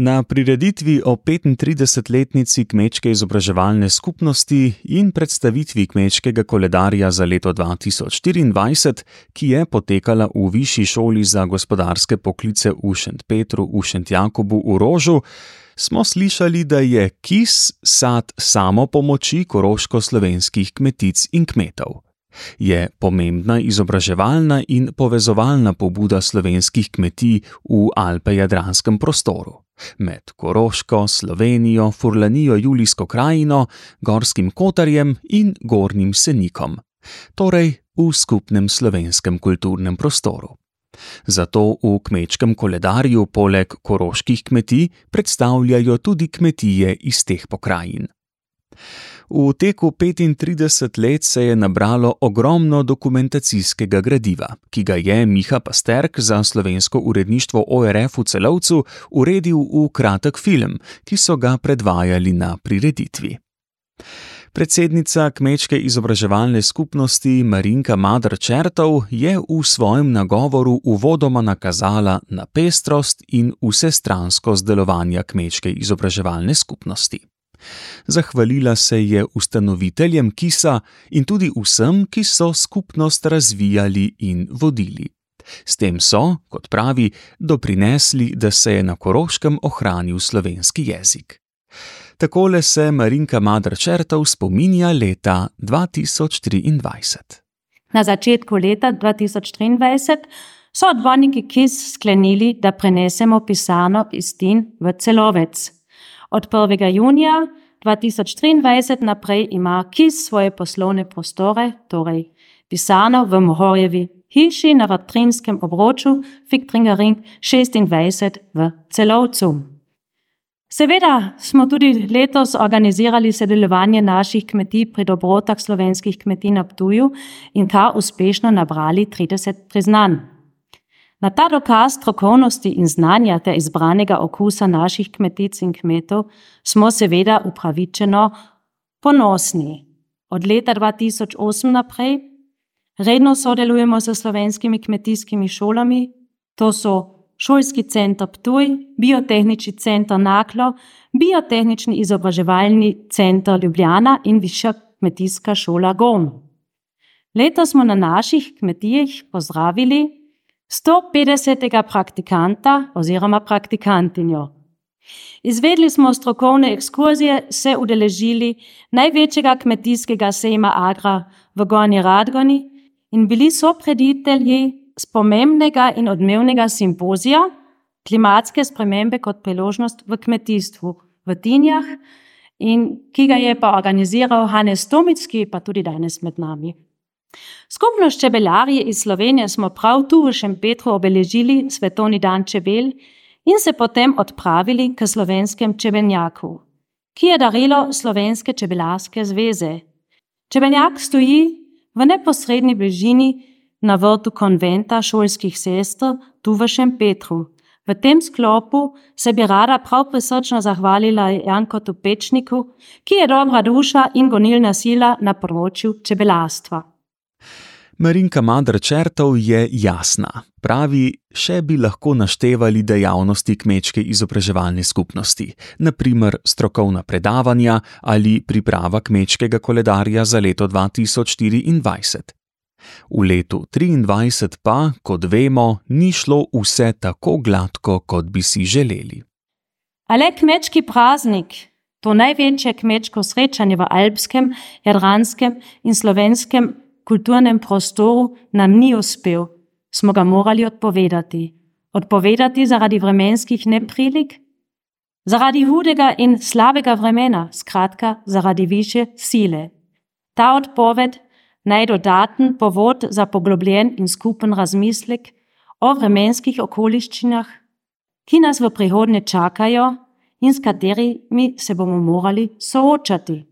Na prireditvi o 35-letnici kmečke izobraževalne skupnosti in predstavitvi kmečkega koledarja za leto 2024, ki je potekala v Višji šoli za gospodarske poklice v Šentpetru v Šentjakobu v Rožu, smo slišali, da je kis sad samopomoči koroško-slovenskih kmetic in kmetov. Je pomembna izobraževalna in povezovalna pobuda slovenskih kmetij v Alpe-Jadranskem prostoru med Koroško, Slovenijo, Furlanijo, Julijsko krajino, Gorskim Kotarjem in Gornjim Senikom, torej v skupnem slovenskem kulturnem prostoru. Zato v kmečkem koledarju poleg koroških kmetij predstavljajo tudi kmetije iz teh pokrajin. V teku 35 let se je nabralo ogromno dokumentacijskega gradiva, ki ga je Miha Pasterk za slovensko uredništvo ORF v celovcu uredil v kratek film, ki so ga predvajali na prireditvi. Predsednica kmečke izobraževalne skupnosti Marinka Madr Čertov je v svojem nagovoru uvodoma nakazala na pestrost in vsestranskost delovanja kmečke izobraževalne skupnosti. Zahvalila se je ustanoviteljem Kisa in tudi vsem, ki so skupnost razvijali in vodili. S tem so, kot pravi, doprinesli, da se je na Koroškem ohranil slovenski jezik. Takole se Marinka Madrčertov spominja leta 2023. Na začetku leta 2023 so odborniki KIS sklenili, da prenesemo pisarno iz Tin v celovec. Od 1. junija 2023 naprej ima KIS svoje poslovne prostore, torej pisarno v Mohorjevi hiši na Vatrinskem obroču Fiktringaring 26 v celovcu. Seveda smo tudi letos organizirali sodelovanje naših kmetij pri dobrotah slovenskih kmetij na Ptuju in ta uspešno nabrali 30 priznanj. Na ta dokaz strokovnosti in znanja ter izbranega okusa naših kmetic in kmetov smo seveda upravičeno ponosni. Od leta 2008 naprej redno sodelujemo s slovenskimi kmetijskimi šolami, to so Šolski center Ptuj, Biotehnični center Naklo, Biotehnični izobraževalni center Ljubljana in Višja kmetijska šola Gon. Letos smo na naših kmetijah pozdravili 150. praktikanta oziroma praktikantinjo. Izvedli smo strokovne ekskurzije, se udeležili največjega kmetijskega sejma Agra v Gorni Radgoni in bili so preditelji spomembnega in odmevnega simpozija klimatske spremembe kot priložnost v kmetijstvu v Tinjah, in ki ga je pa organiziral Hanes Tomicki, pa tudi danes med nami. Skupnost čebelarji iz Slovenije smo prav tu v Šempetru obeležili svetovni dan čebel in se potem odpravili k slovenskem čebelnjaku, ki je darilo Slovenske čebelarske zveze. Čebelnjak stoji v neposrednji bližini na vrtu konventa šolskih sester tu v Šempetru. V tem sklopu se bi rada prav prisrčno zahvalila Janko Tupečniku, ki je dobra duša in gonilna sila na področju čebelarstva. Marinka Madrčertov je jasna. Pravi, še bi lahko naštevali dejavnosti kmečke izobraževalne skupnosti, naprimer strokovna predavanja ali priprava kmečkega koledarja za leto 2024. V letu 2023 pa, kot vemo, ni šlo vse tako gladko, kot bi si želeli. Ale kmečki praznik, to največje kmečko srečanje v alpskem, jadranskem in slovenskem kulturnem prostoru nam ni uspel, smo ga morali odpovedati. Odpovedati zaradi vremenskih neprilik, zaradi hudega in slabega vremena, skratka zaradi više sile. Ta odpoved naj dodaten povod za poglobljen in skupen razmislek o vremenskih okoliščinah, ki nas v prihodnje čakajo in s katerimi se bomo morali soočati.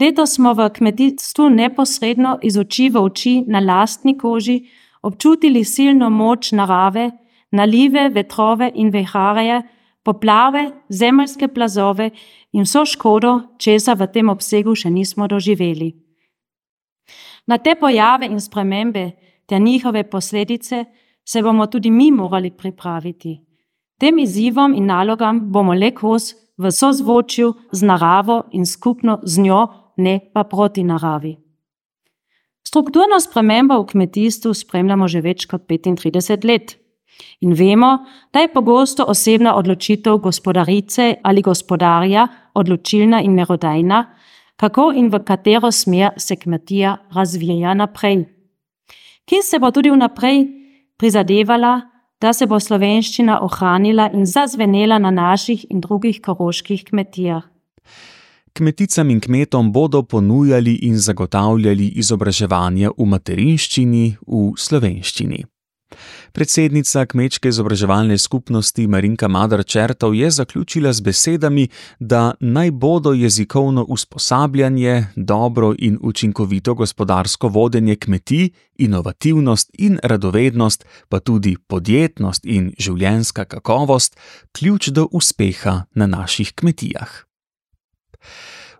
Letos smo v kmetijstvu neposredno iz oči v oči na lastni koži občutili silno moč narave, nalive, vetrove in veharje, poplave, zemeljske plazove in vso škodo, česa v tem obsegu še nismo doživeli. Na te pojave in spremembe ter njihove posledice se bomo tudi mi morali pripraviti. Tem izzivom in nalogam bomo le kos v sozvočju z naravo in skupno z njo, ne pa proti naravi. Strukturno spremembo v kmetijstvu spremljamo že več kot 35 let. In vemo, da je pogosto osebna odločitev gospodarice ali gospodarja odločilna in merodajna, kako in v katero smer se kmetija razvija naprej. Ki se bo tudi vnaprej prizadevala, da se bo slovenščina ohranila in zazvenela na naših in drugih koroških kmetijah. Kmeticam in kmetom bodo ponujali in zagotavljali izobraževanje v materinščini, v slovenščini. Predsednica Kmečke izobraževalne skupnosti Marinka Madar Čertov je zaključila z besedami, da naj bodo jezikovno usposabljanje, dobro in učinkovito gospodarsko vodenje kmetij, inovativnost in radovednost, pa tudi podjetnost in življenska kakovost ključ do uspeha na naših kmetijah.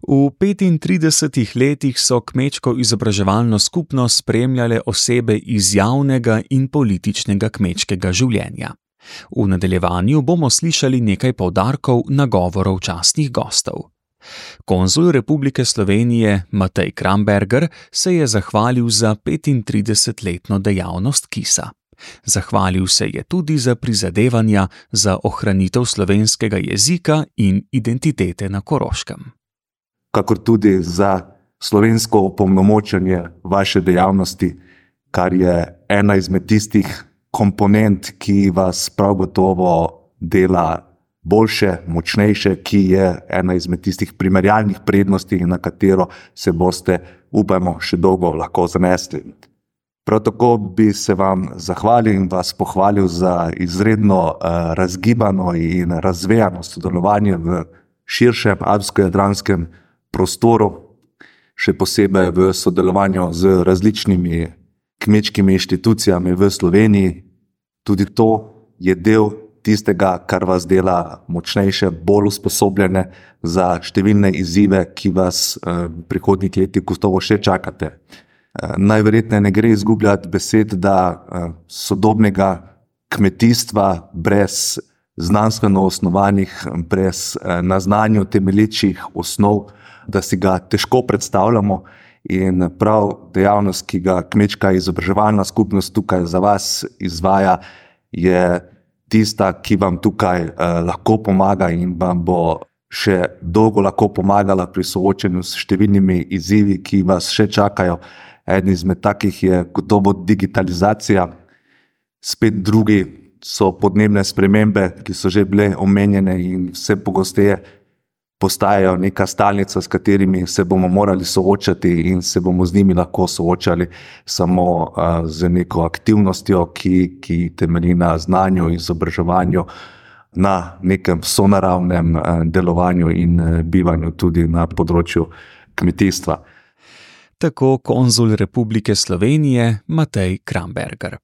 V 35 letih so kmečko izobraževalno skupnost spremljale osebe iz javnega in političnega kmečkega življenja. V nadaljevanju bomo slišali nekaj povdarkov nagovorov častnih gostov. Konzul Republike Slovenije Matej Kramberger se je zahvalil za 35-letno dejavnost Kisa. Zahvalil se je tudi za prizadevanja za ohranitev slovenskega jezika in identitete na Koroškem kakor tudi za slovensko opolnomočenje vaše dejavnosti, kar je ena izmed tistih komponent, ki vas prav gotovo dela boljše, močnejše, ki je ena izmed tistih primerjalnih prednosti, na katero se boste, upajmo, še dolgo lahko zanesli. Prav tako bi se vam zahvalil in vas pohvalil za izredno uh, razgibano in razvejano sodelovanje v širšem avsko-jadranskem prostoru, še posebej v sodelovanju z različnimi kmečkimi inštitucijami v Sloveniji. Tudi to je del tistega, kar vas dela močnejše, bolj usposobljene za številne izzive, ki vas eh, v prihodnjih letih gotovo še čakate. Eh, najverjetneje ne gre izgubljati besed, da eh, sodobnega kmetijstva brez znanstveno osnovanih, brez na znanju temelječih osnov, da si ga težko predstavljamo. In prav dejavnost, ki ga kmečka izobraževalna skupnost tukaj za vas izvaja, je tista, ki vam tukaj eh, lahko pomaga in vam bo še dolgo lahko pomagala pri soočenju s številnimi izzivi, ki vas še čakajo. Eden izmed takih je gotovo digitalizacija, spet drugi so podnebne spremembe, ki so že bile omenjene in vse pogosteje postajajo neka stalnica, s katerimi se bomo morali soočati in se bomo z njimi lahko soočali samo uh, z neko aktivnostjo, ki, ki temelji na znanju izobraževanju, na nekem sonaravnem uh, delovanju in uh, bivanju tudi na področju kmetijstva. Tako konzul Republike Slovenije Matej Kramberger.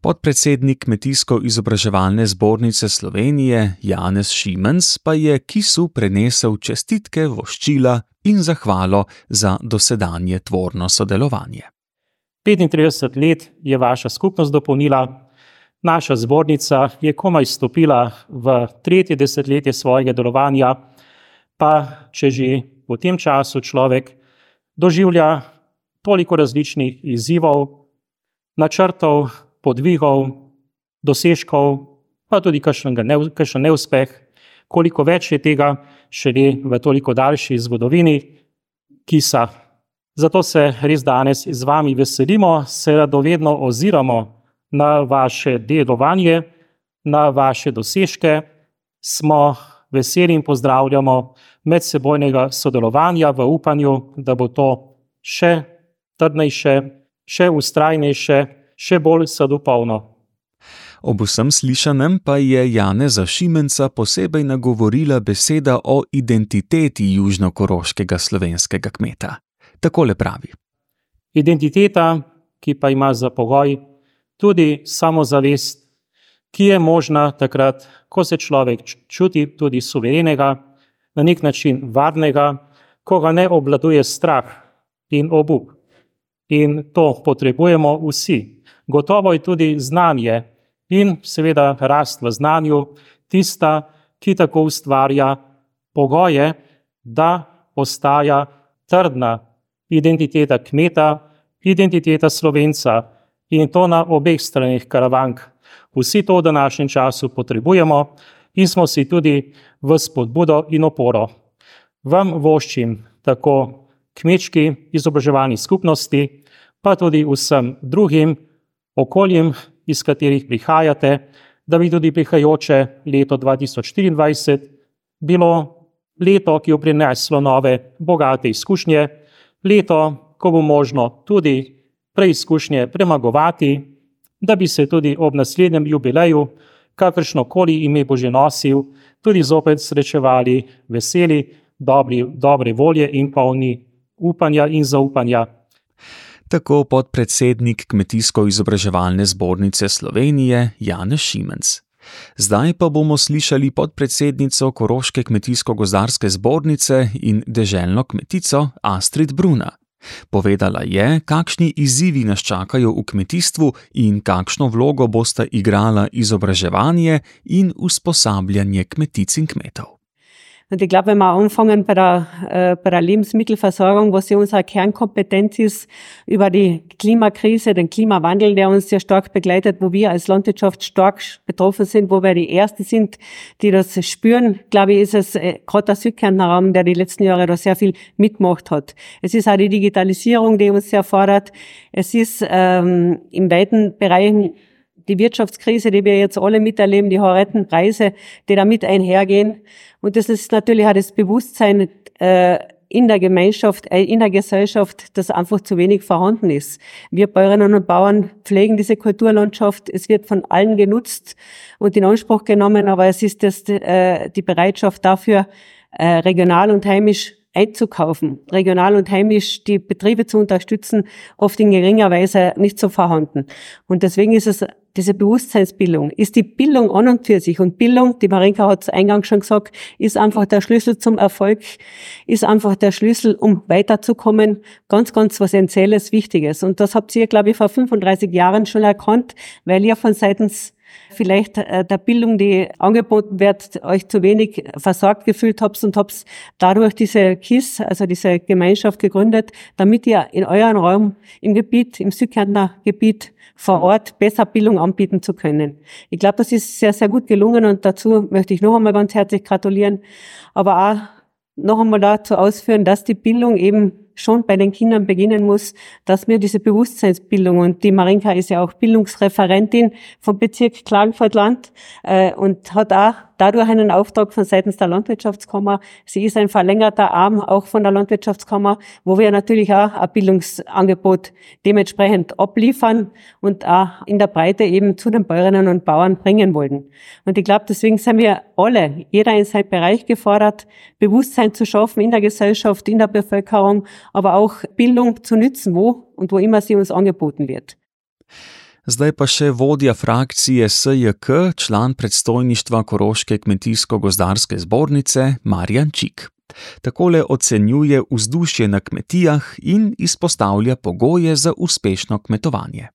Podpredsednik Kmetijsko-izobraževalne zbornice Slovenije Janez Šimens pa je Kisu prenesel čestitke, voščila in zahvalo za dosedanje tvorno sodelovanje. 35 let je vaša skupnost dopolnila, naša zbornica je komaj stopila v tretje desetletje svojega delovanja, pa če že v tem času človek doživlja toliko različnih izzivov, načrtov, podvigov, dosežkov, pa tudi kakšen neuspeh, koliko več je tega še ne v toliko daljši zgodovini, ki sa. Zato se res danes z vami veselimo, se radovedno oziramo na vaše delovanje, na vaše dosežke, smo veseli in pozdravljamo medsebojnega sodelovanja v upanju, da bo to še trdnejše, še ustrajnejše, še bolj sadopolno. Ob vsem slišanem pa je Janeza Šimenca posebej nagovorila beseda o identiteti južnokoroškega slovenskega kmeta. Takole pravi. Identiteta, ki pa ima za pogoj tudi samozavest, ki je možna takrat, ko se človek čuti tudi suverenega, na nek način varnega, ko ga ne obladuje strah in obup. In to potrebujemo vsi. Gotovo je tudi znanje in seveda rast v znanju, tista, ki tako ustvarja pogoje, da postaja trdna identiteta kmeta, identiteta slovenca in to na obeh stranih karavank. Vsi to v današnjem času potrebujemo in smo si tudi v spodbudo in oporo. Vam voščim tako kmečki izobraževalni skupnosti, pa tudi vsem drugim okoljem, iz katerih prihajate, da bi tudi prihajajoče leto 2024 bilo leto, ki bo prineslo nove, bogate izkušnje, leto, ko bo možno tudi preizkušnje premagovati, da bi se tudi ob naslednjem jubileju, kakršno koli ime bo že nosil, tudi zopet srečevali veseli, dobri, dobre volje in polni upanja in zaupanja. Tako podpredsednik Kmetijsko-izobraževalne zbornice Slovenije Janez Šimenc. Zdaj pa bomo slišali podpredsednico Koroške kmetijsko-gozdarske zbornice in deželno kmetico Astrid Bruna. Povedala je, kakšni izzivi nas čakajo v kmetijstvu in kakšno vlogo bosta igrala izobraževanje in usposabljanje kmetic in kmetov. Und ich glaube, wenn wir anfangen bei der, äh, bei der Lebensmittelversorgung, was ja unsere Kernkompetenz ist, über die Klimakrise, den Klimawandel, der uns sehr stark begleitet, wo wir als Landwirtschaft stark betroffen sind, wo wir die Ersten sind, die das spüren, glaube ich, ist es äh, gerade der Südkärntner der die letzten Jahre da sehr viel mitgemacht hat. Es ist auch die Digitalisierung, die uns sehr fordert. Es ist ähm, in weiten Bereichen die Wirtschaftskrise, die wir jetzt alle miterleben, die horrenden Preise, die damit einhergehen. Und das ist natürlich auch das Bewusstsein äh, in der Gemeinschaft, äh, in der Gesellschaft, das einfach zu wenig vorhanden ist. Wir Bäuerinnen und Bauern pflegen diese Kulturlandschaft. Es wird von allen genutzt und in Anspruch genommen, aber es ist das, äh, die Bereitschaft dafür, äh, regional und heimisch einzukaufen, regional und heimisch die Betriebe zu unterstützen, oft in geringer Weise nicht so vorhanden. Und deswegen ist es diese Bewusstseinsbildung, ist die Bildung an und für sich. Und Bildung, die Marinka hat es eingangs schon gesagt, ist einfach der Schlüssel zum Erfolg, ist einfach der Schlüssel, um weiterzukommen. Ganz, ganz was Essentielles, Wichtiges. Und das habt ihr, glaube ich, vor 35 Jahren schon erkannt, weil ihr von seitens vielleicht äh, der Bildung, die angeboten wird, euch zu wenig versorgt gefühlt habt und habt dadurch diese KISS, also diese Gemeinschaft gegründet, damit ihr in euren Raum im Gebiet, im Südkärntner Gebiet vor Ort besser Bildung anbieten zu können. Ich glaube, das ist sehr, sehr gut gelungen und dazu möchte ich noch einmal ganz herzlich gratulieren, aber auch noch einmal dazu ausführen, dass die Bildung eben schon bei den Kindern beginnen muss, dass wir diese Bewusstseinsbildung und die Marinka ist ja auch Bildungsreferentin vom Bezirk Klagenfurt-Land äh, und hat auch dadurch einen Auftrag von seitens der Landwirtschaftskammer. Sie ist ein verlängerter Arm auch von der Landwirtschaftskammer, wo wir natürlich auch ein Bildungsangebot dementsprechend abliefern und auch in der Breite eben zu den Bäuerinnen und Bauern bringen wollen. Und ich glaube, deswegen sind wir alle, jeder in seinem Bereich gefordert, Bewusstsein zu schaffen in der Gesellschaft, in der Bevölkerung, aber auch Bildung zu nützen, wo und wo immer sie uns angeboten wird. Zdaj pa še vodja frakcije SJK, član predstojništva Koroške kmetijsko-gozdarske zbornice Marjan Čik. Takole ocenjuje vzdušje na kmetijah in izpostavlja pogoje za uspešno kmetovanje.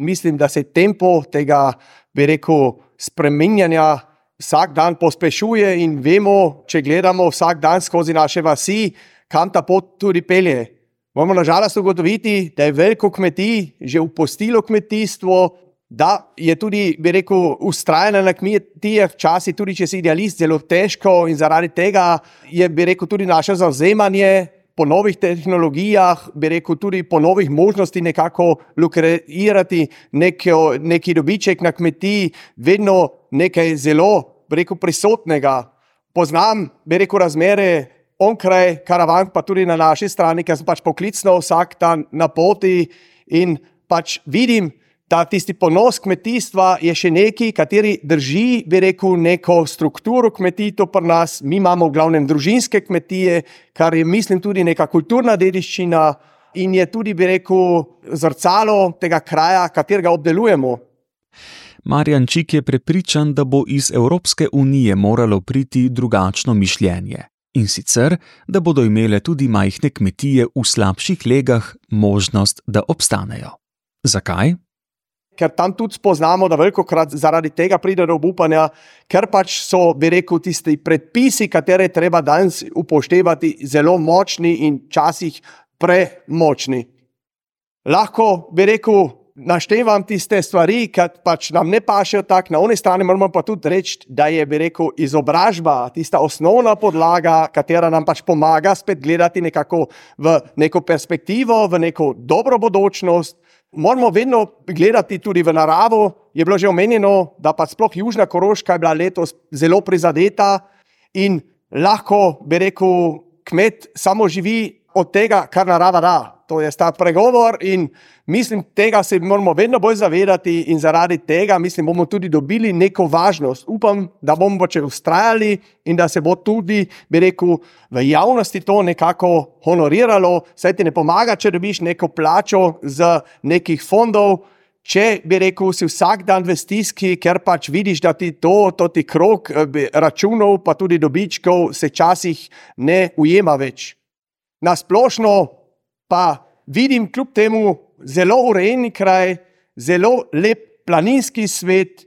Mislim, da se tempo tega, bi rekel, spremenjanja vsak dan pospešuje in vemo, če gledamo vsak dan skozi naše vasi, kam ta pot tudi pelje. Moramo nažalost ugotoviti, da je veliko kmetij že upustilo kmetijstvo, da je tudi, bi rekel, ustrajanje na kmetijah, včasih tudi, če si idealist, zelo težko in zaradi tega je, bi rekel, tudi naše zauzemanje po novih tehnologijah, bi rekel, tudi po novih možnosti nekako lukreirati neko, neki dobiček na kmetiji, vedno nekaj zelo, bi rekel, prisotnega. Poznam, bi rekel, razmere onkraj karavan, pa tudi na naši strani, ker sem pač poklicno vsak dan na poti in pač vidim, da tisti ponos kmetijstva je še neki, kateri drži, bi rekel, neko strukturo kmetijstva pri nas. Mi imamo v glavnem družinske kmetije, kar je, mislim, tudi neka kulturna dediščina in je tudi, bi rekel, zrcalo tega kraja, katerega obdelujemo. Marjan Čik je prepričan, da bo iz Evropske unije moralo priti drugačno mišljenje in sicer, da bodo imele tudi majhne kmetije v slabših legah možnost, da obstanejo. Zakaj? ker tam tudi spoznamo, da veliko krat zaradi tega pride do obupanja, ker pač so, bi rekel, tisti predpisi, katere treba danes upoštevati, zelo močni in včasih premočni. Lahko bi rekel, naštevam tiste stvari, ki pač nam ne pašejo tako, na oni strani moramo pa tudi reči, da je, bi rekel, izobražba tista osnovna podlaga, katera nam pač pomaga spet gledati nekako v neko perspektivo, v neko dobro bodočnost. Moramo vedno gledati tudi v naravo. Je bilo že omenjeno, da pa sploh Južna Koroška je bila letos zelo prizadeta in lahko, bi rekel, kmet samo živi od tega, kar narava da. To je ta pregovor in mislim, tega se moramo vedno bolj zavedati in zaradi tega mislim, bomo tudi dobili neko važnost. Upam, da bomo pač ustrajali in da se bo tudi, bi rekel, v javnosti to nekako honoriralo. Saj ti ne pomaga, če dobiš neko plačo z nekih fondov. Če bi rekel, si vsak dan v stiski, ker pač vidiš, da ti to, to ti krok računov, pa tudi dobičkov, se časih ne ujema več. Na splošno pa vidim kljub temu zelo urejen kraj, zelo lep planinski svet,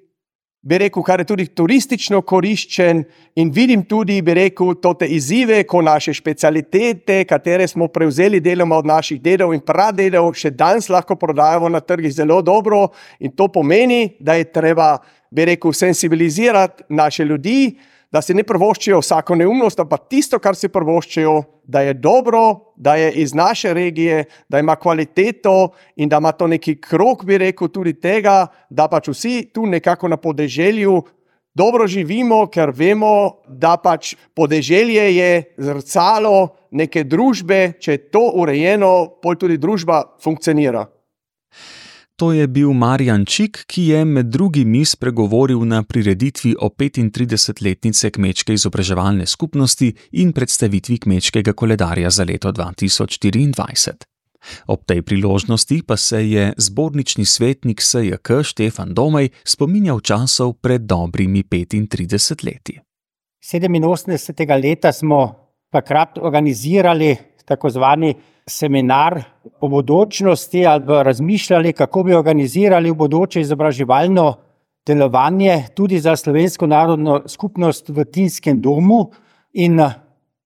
bi rekel, kar je tudi turistično koriščen in vidim tudi, bi rekel, te izzive, ko naše specialitete, katere smo prevzeli deloma od naših dedov in pradedov, še danes lahko prodajamo na trgih zelo dobro in to pomeni, da je treba, bi rekel, sensibilizirati naše ljudi, da si ne prvoščijo vsako neumnost, ampak tisto, kar si prvoščijo, da je dobro, da je iz naše regije, da ima kvaliteto in da ima to neki krok, bi rekel, tudi tega, da pač vsi tu nekako na podeželju dobro živimo, ker vemo, da pač podeželje je zrcalo neke družbe, če je to urejeno, pol tudi družba funkcionira. To je bil Marjan Čik, ki je med drugimi spregovoril na prireditvi o 35-letnice Kmečke izobraževalne skupnosti in predstavitvi Kmečkega koledarja za leto 2024. Ob tej priložnosti pa se je zbornični svetnik SJK Štefan Domej spominjal časov pred dobrimi 35 leti. 87. leta smo takrat organizirali tako zvani seminar o bodočnosti ali razmišljali, kako bi organizirali v bodoče izobraževalno delovanje tudi za slovensko narodno skupnost v Tinskem domu. In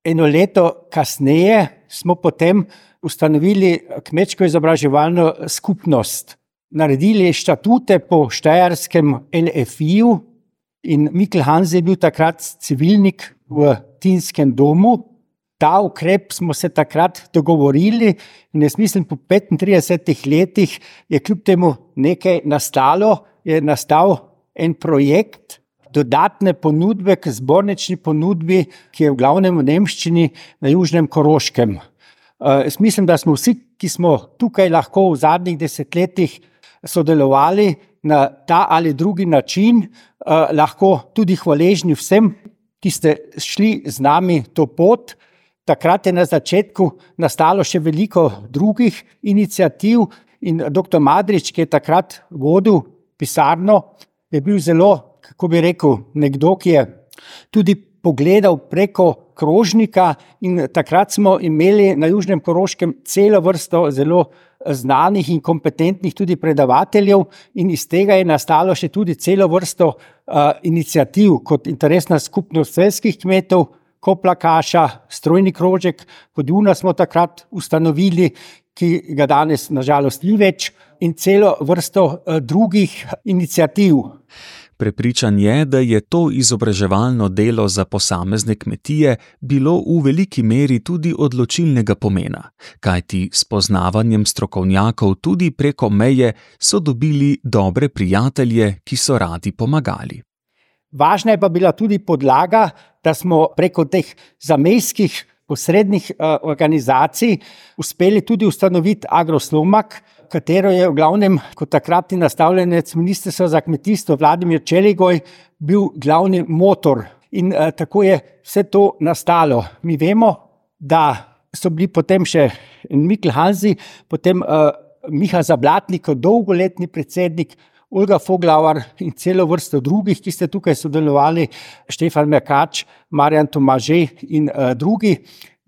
eno leto kasneje smo potem ustanovili kmečko izobraževalno skupnost. Naredili štatute po Štajerskem LFI-ju in Mikl Hans je bil takrat civilnik v Tinskem domu ta ukrep smo se takrat dogovorili, in jaz mislim, po 35 letih je kljub temu nekaj nastalo, je nastal en projekt. Dodatne ponudbe k zbornični ponudbi, ki je v glavnem v Nemščini na Južnem Koroškem. Uh, jaz mislim, da smo vsi, ki smo tukaj lahko v zadnjih desetletjih sodelovali na ta ali drugi način, uh, lahko tudi hvaležni vsem, ki ste šli z nami to pot. Takrat je na začetku nastalo še veliko drugih inicijativ, in dr. Madrič, ki je takrat vodil pisarno, je bil zelo, kako bi rekel, nekdo, ki je tudi pogledal preko krožnika. In takrat smo imeli na Južnem Koroškem celo vrsto zelo znanih in kompetentnih tudi predavateljev, in iz tega je nastalo še tudi celo vrsto uh, inicijativ kot interesna skupnost svetskih kmetov. Koplakaša, strojni krožek, podjuna smo takrat ustanovili, ki ga danes nažalost ni več, in celo vrsto eh, drugih inicijativ. Prepričan je, da je to izobraževalno delo za posamezne kmetije bilo v veliki meri tudi odločilnega pomena, kajti s poznavanjem strokovnjakov tudi preko meje so dobili dobre prijatelje, ki so radi pomagali. Važna je pa bila tudi podlaga, da smo preko teh zamejskih posrednih uh, organizacij uspeli tudi ustanoviti Agroslomak, katero je v glavnem kot takratni nastavljenec Ministrstva za kmetijstvo Vladimir Čeligoj bil glavni motor. In uh, tako je vse to nastalo. Mi vemo, da so bili potem še Mikl Hanzi, potem uh, Miha Zablatnik, dolgoletni predsednik Olga Foglauer in celo vrsto drugih, ki ste tukaj sodelovali, Štefan Mekač, Marjan Tomaže in uh, drugi,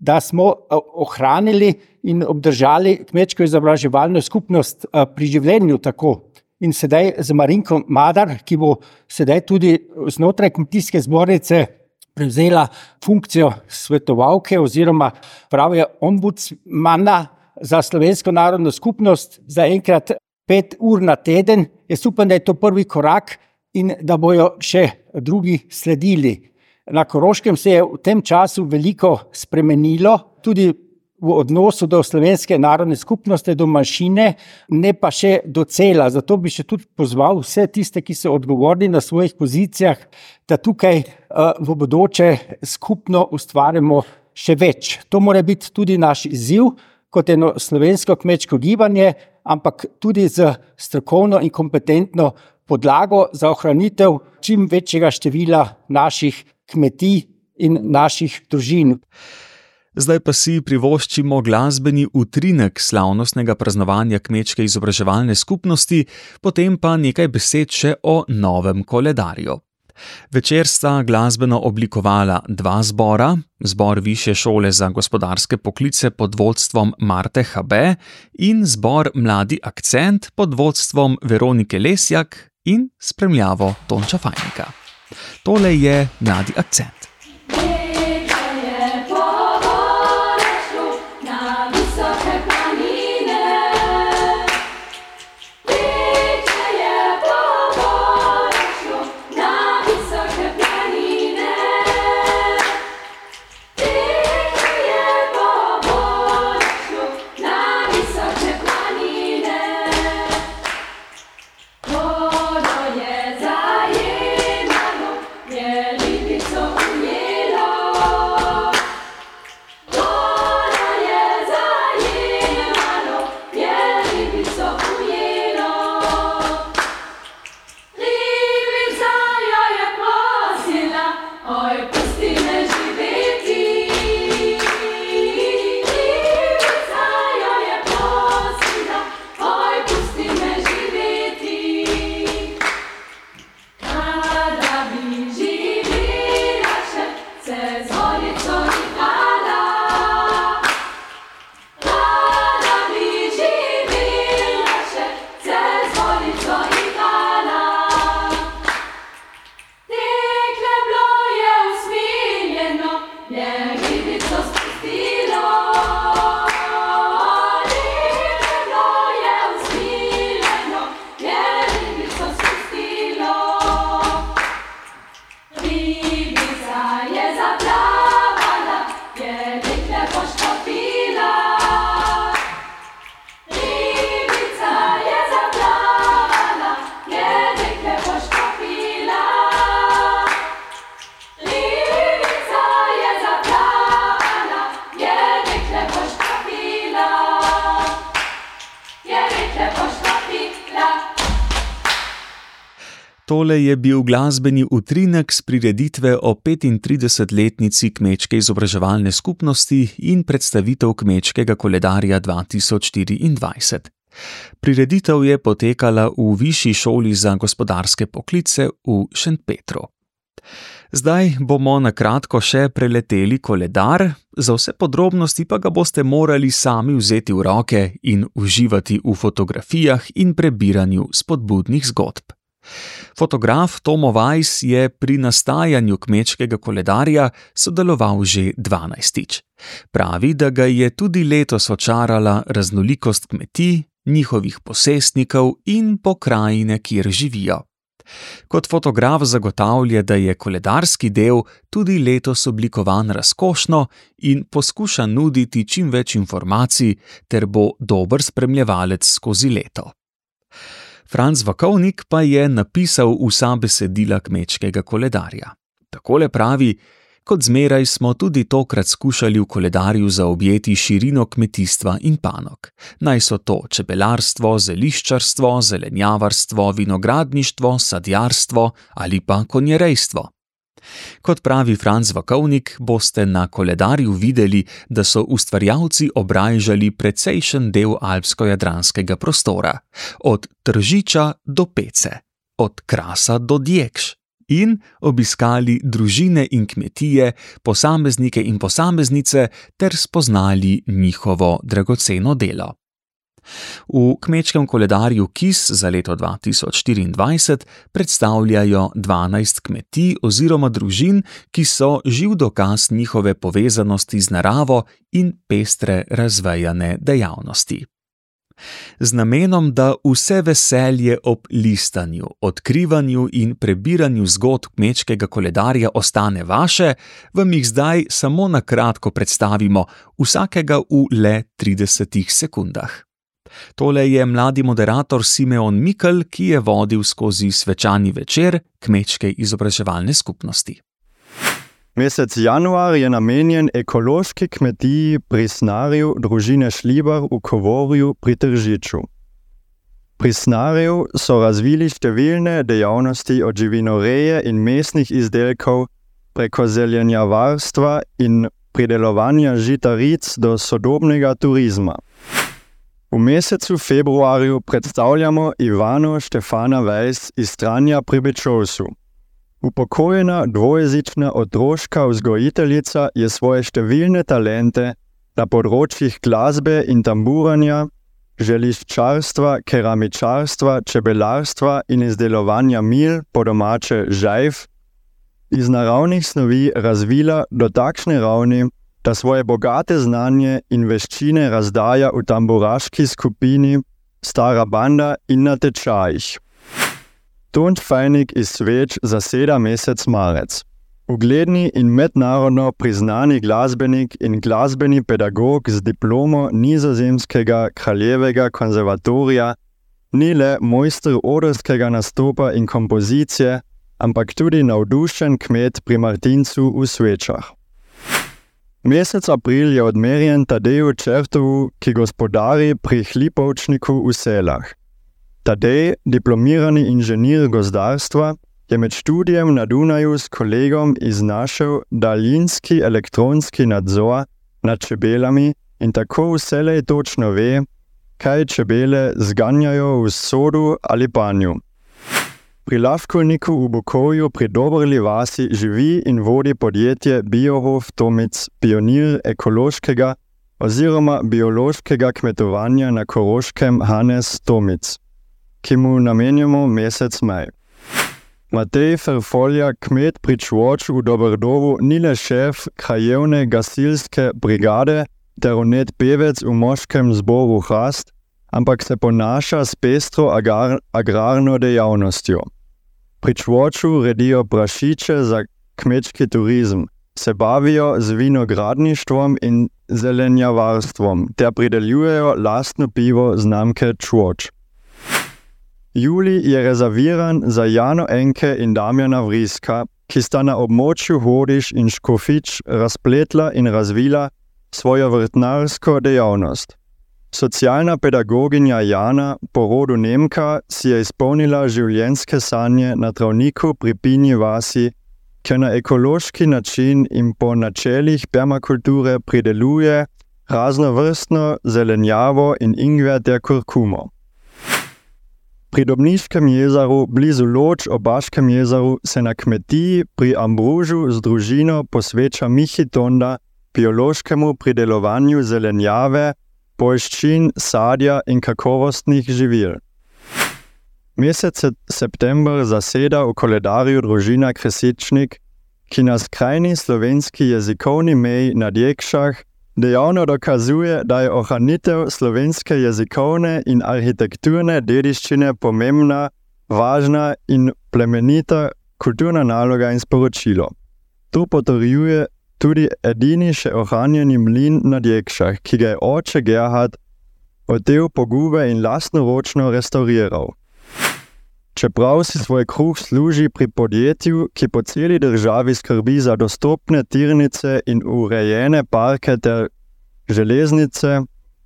da smo uh, ohranili in obdržali kmečko izobraževalno skupnost uh, pri življenju tako. in sedaj z Marinko Madar, ki bo sedaj tudi znotraj kmetijske zbornice prevzela funkcijo svetovalke oziroma pravijo ombudsmana za slovensko narodno skupnost za enkrat pet ur na teden. Jaz upam, da je to prvi korak in da bojo še drugi sledili. Na Koroškem se je v tem času veliko spremenilo, tudi v odnosu do slovenske narodne skupnosti, do manjšine, ne pa še do cela. Zato bi še tudi pozval vse tiste, ki so odgovorni na svojih pozicijah, da tukaj v bodoče skupno ustvarjamo še več. To mora biti tudi naš izziv, kot eno slovensko kmečko gibanje, ampak tudi z strokovno in kompetentno podlago za ohranitev čim večjega števila naših kmetij in naših družin. Zdaj pa si privoščimo glasbeni utrinek slavnostnega praznovanja kmečke izobraževalne skupnosti, potem pa nekaj besed še o novem koledarju. Večer sta glasbeno oblikovala dva zbora, zbor Više šole za gospodarske poklice pod vodstvom Marte HB in zbor Mladi akcent pod vodstvom Veronike Lesjak in spremljavo Tonča Fajnika. Tole je Mladi akcent. Tole je bil glasbeni utrinek s prireditve o 35-letnici kmečke izobraževalne skupnosti in predstavitev kmečkega koledarja 2024. Prireditev je potekala v Višji šoli za gospodarske poklice v Šentpetru. Zdaj bomo na kratko še preleteli koledar, za vse podrobnosti pa ga boste morali sami vzeti v roke in uživati v fotografijah in prebiranju spodbudnih zgodb. Fotograf Tomo Weiss je pri nastajanju kmečkega koledarja sodeloval že dvanajstič. Pravi, da ga je tudi letos očarala raznolikost kmetij, njihovih posestnikov in pokrajine, kjer živijo. Kot fotograf zagotavlja, da je koledarski del tudi letos oblikovan razkošno in poskuša nuditi čim več informacij, ter bo dober spremljevalec skozi leto. Franz Vakovnik pa je napisal vsa besedila kmečkega koledarja. Takole pravi: Kot zmeraj smo tudi tokrat skušali v koledarju zaobjeti širino kmetijstva in panog. Naj so to čebelarstvo, zeliščarstvo, zelenjavarstvo, vinogradništvo, sadjarstvo ali pa konjerejstvo. Kot pravi Franz Vakovnik, boste na koledarju videli, da so ustvarjalci obrajžali precejšen del alpsko-jadranskega prostora, od Tržiča do Pece, od Krasa do Djekš. In obiskali družine in kmetije, posameznike in posameznice, ter spoznali njihovo dragoceno delo. V kmečkem koledarju KIS za leto 2024 predstavljajo 12 kmetij oziroma družin, ki so živ dokaz njihove povezanosti z naravo in pestre razvejane dejavnosti. Z namenom, da vse veselje ob listanju, odkrivanju in prebiranju zgodb kmečkega koledarja ostane vaše, vam jih zdaj samo na kratko predstavimo, vsakega v le 30 sekundah. Tole je mladi moderator Simeon Mikl, ki je vodil skozi svečani večer kmečke izobraževalne skupnosti. Mesec januar je namenjen ekološki kmetiji pri snarju družine Šlibar v Kovorju pri Tržiču. Pri snarju so razvili številne dejavnosti od živinoreje in mesnih izdelkov preko zelenjavarstva in pridelovanja žitaric do sodobnega turizma. V mesecu februarju predstavljamo Ivano Štefana Vejs iz Stranja pri Bečovsu. Upokojena dvojezična otroška vzgojiteljica je svoje številne talente na področjih glasbe in tamburanja, želiščarstva, keramičarstva, čebelarstva in izdelovanja mil, po domače žajv, iz naravnih snovi razvila do takšne ravni, da svoje bogate znanje in veščine razdaja v tamburaški skupini Stara Banda in na tečajih. Tont Fajnik iz Sveč zaseda mesec marec. Ugledni in mednarodno priznani glasbenik in glasbeni pedagog z diplomo Nizozemskega kraljevega konzervatorija ni le mojster odrskega nastopa in kompozicije, ampak tudi navdušen kmet pri Martincu v Svečah. Mesec april je odmerjen Tadeju Čertovu, ki gospodari pri Hlipovčniku v Selah. Tadej, diplomirani inženir gozdarstva, je med študijem na Dunaju s kolegom iznašel daljinski elektronski nadzor nad čebelami in tako vselej točno ve, kaj čebele zganjajo v sodu ali panju. Pri Lavkovniku v Bukovju pri Dobrli vasi živi in vodi podjetje Biohof Tomic, pionir ekološkega oziroma biološkega kmetovanja na Koroškem Hanes Tomic, ki mu namenjamo mesec maj. Matej Ferfolja, kmet pri Čvoču v Dobrdovu, ni le šef krajevne gasilske brigade ter onet pevec v moškem zboru Hrast, ampak se ponaša s pestro agar, agrarno dejavnostjo. Pri Čvoču redijo prašiče za kmečki turizem, se bavijo z vinogradništvom in zelenjavarstvom ter pridelujejo lastno pivo znamke Čvoč. Juli je rezerviran za Jano Enke in Damjana Vriska, ki sta na območju Hodiš in Škofič razpletla in razvila svojo vrtnarsko dejavnost. Socialna pedagoginja Jana, po rodu Nemka, si je izpolnila življenjske sanje na travniku pri Pinji vasi, ki na ekološki način in po načelih permakulture prideluje raznovrstno zelenjavo in ingver ter kurkumo. Pri Dobniškem jezeru, blizu Loč ob Baškem jezeru, se na kmetiji pri Ambružu z družino posveča Mihi Tonda biološkemu pridelovanju zelenjave poljščin, sadja in kakovostnih živil. Mesec september zaseda v koledarju družina Kresičnik, ki na skrajni slovenski jezikovni meji na Djekšah dejavno dokazuje, da je ohranitev slovenske jezikovne in arhitekturne dediščine pomembna, važna in plemenita kulturna naloga in sporočilo. To potrjuje tudi edini še ohranjeni mlin na Djekšah, ki ga je oče Gerhard odel pogube in lastnoročno restauriral. Čeprav si svoj kruh služi pri podjetju, ki po celi državi skrbi za dostopne tirnice in urejene parke ter železnice,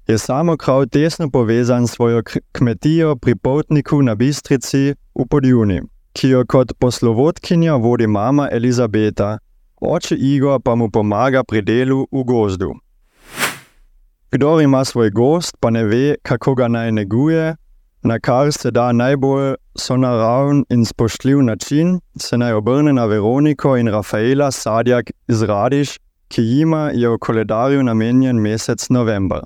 je samo krav tesno povezan s svojo kmetijo pri potniku na Bistrici v Podjuni, ki jo kot poslovodkinja vodi mama Elizabeta, oče Igor pa mu pomaga pri delu v gozdu. Kdor ima svoj gost, pa ne ve, kako ga naj neguje, na kar se da najbolj sonaraven in spoštljiv način, se naj obrne na Veroniko in Rafaela Sadjak iz Radiš, ki jima je v koledarju namenjen mesec november.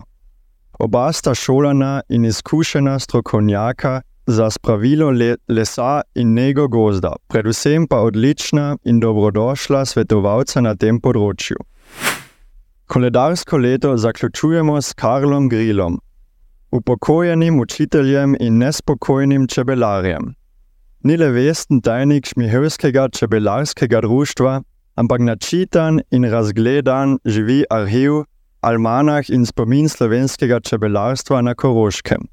Oba sta šolana in izkušena strokovnjaka za spravilo le lesa in nego gozda, predvsem pa odlična in dobrodošla svetovalca na tem področju. Koledarsko leto zaključujemo s Karlom Grilom, upokojenim učiteljem in nespokojnim čebelarjem. Ni le vesten tajnik Šmihelskega čebelarskega društva, ampak načitan in razgledan živi arhiv, almanah in spomin slovenskega čebelarstva na Koroškem.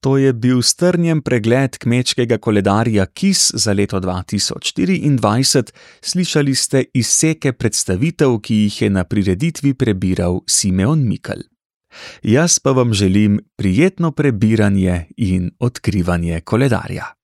To je bil strnjen pregled kmečkega koledarja KIS za leto 2024. Slišali ste izseke predstavitev, ki jih je na prireditvi prebiral Simeon Mikl. Jaz pa vam želim prijetno prebiranje in odkrivanje koledarja.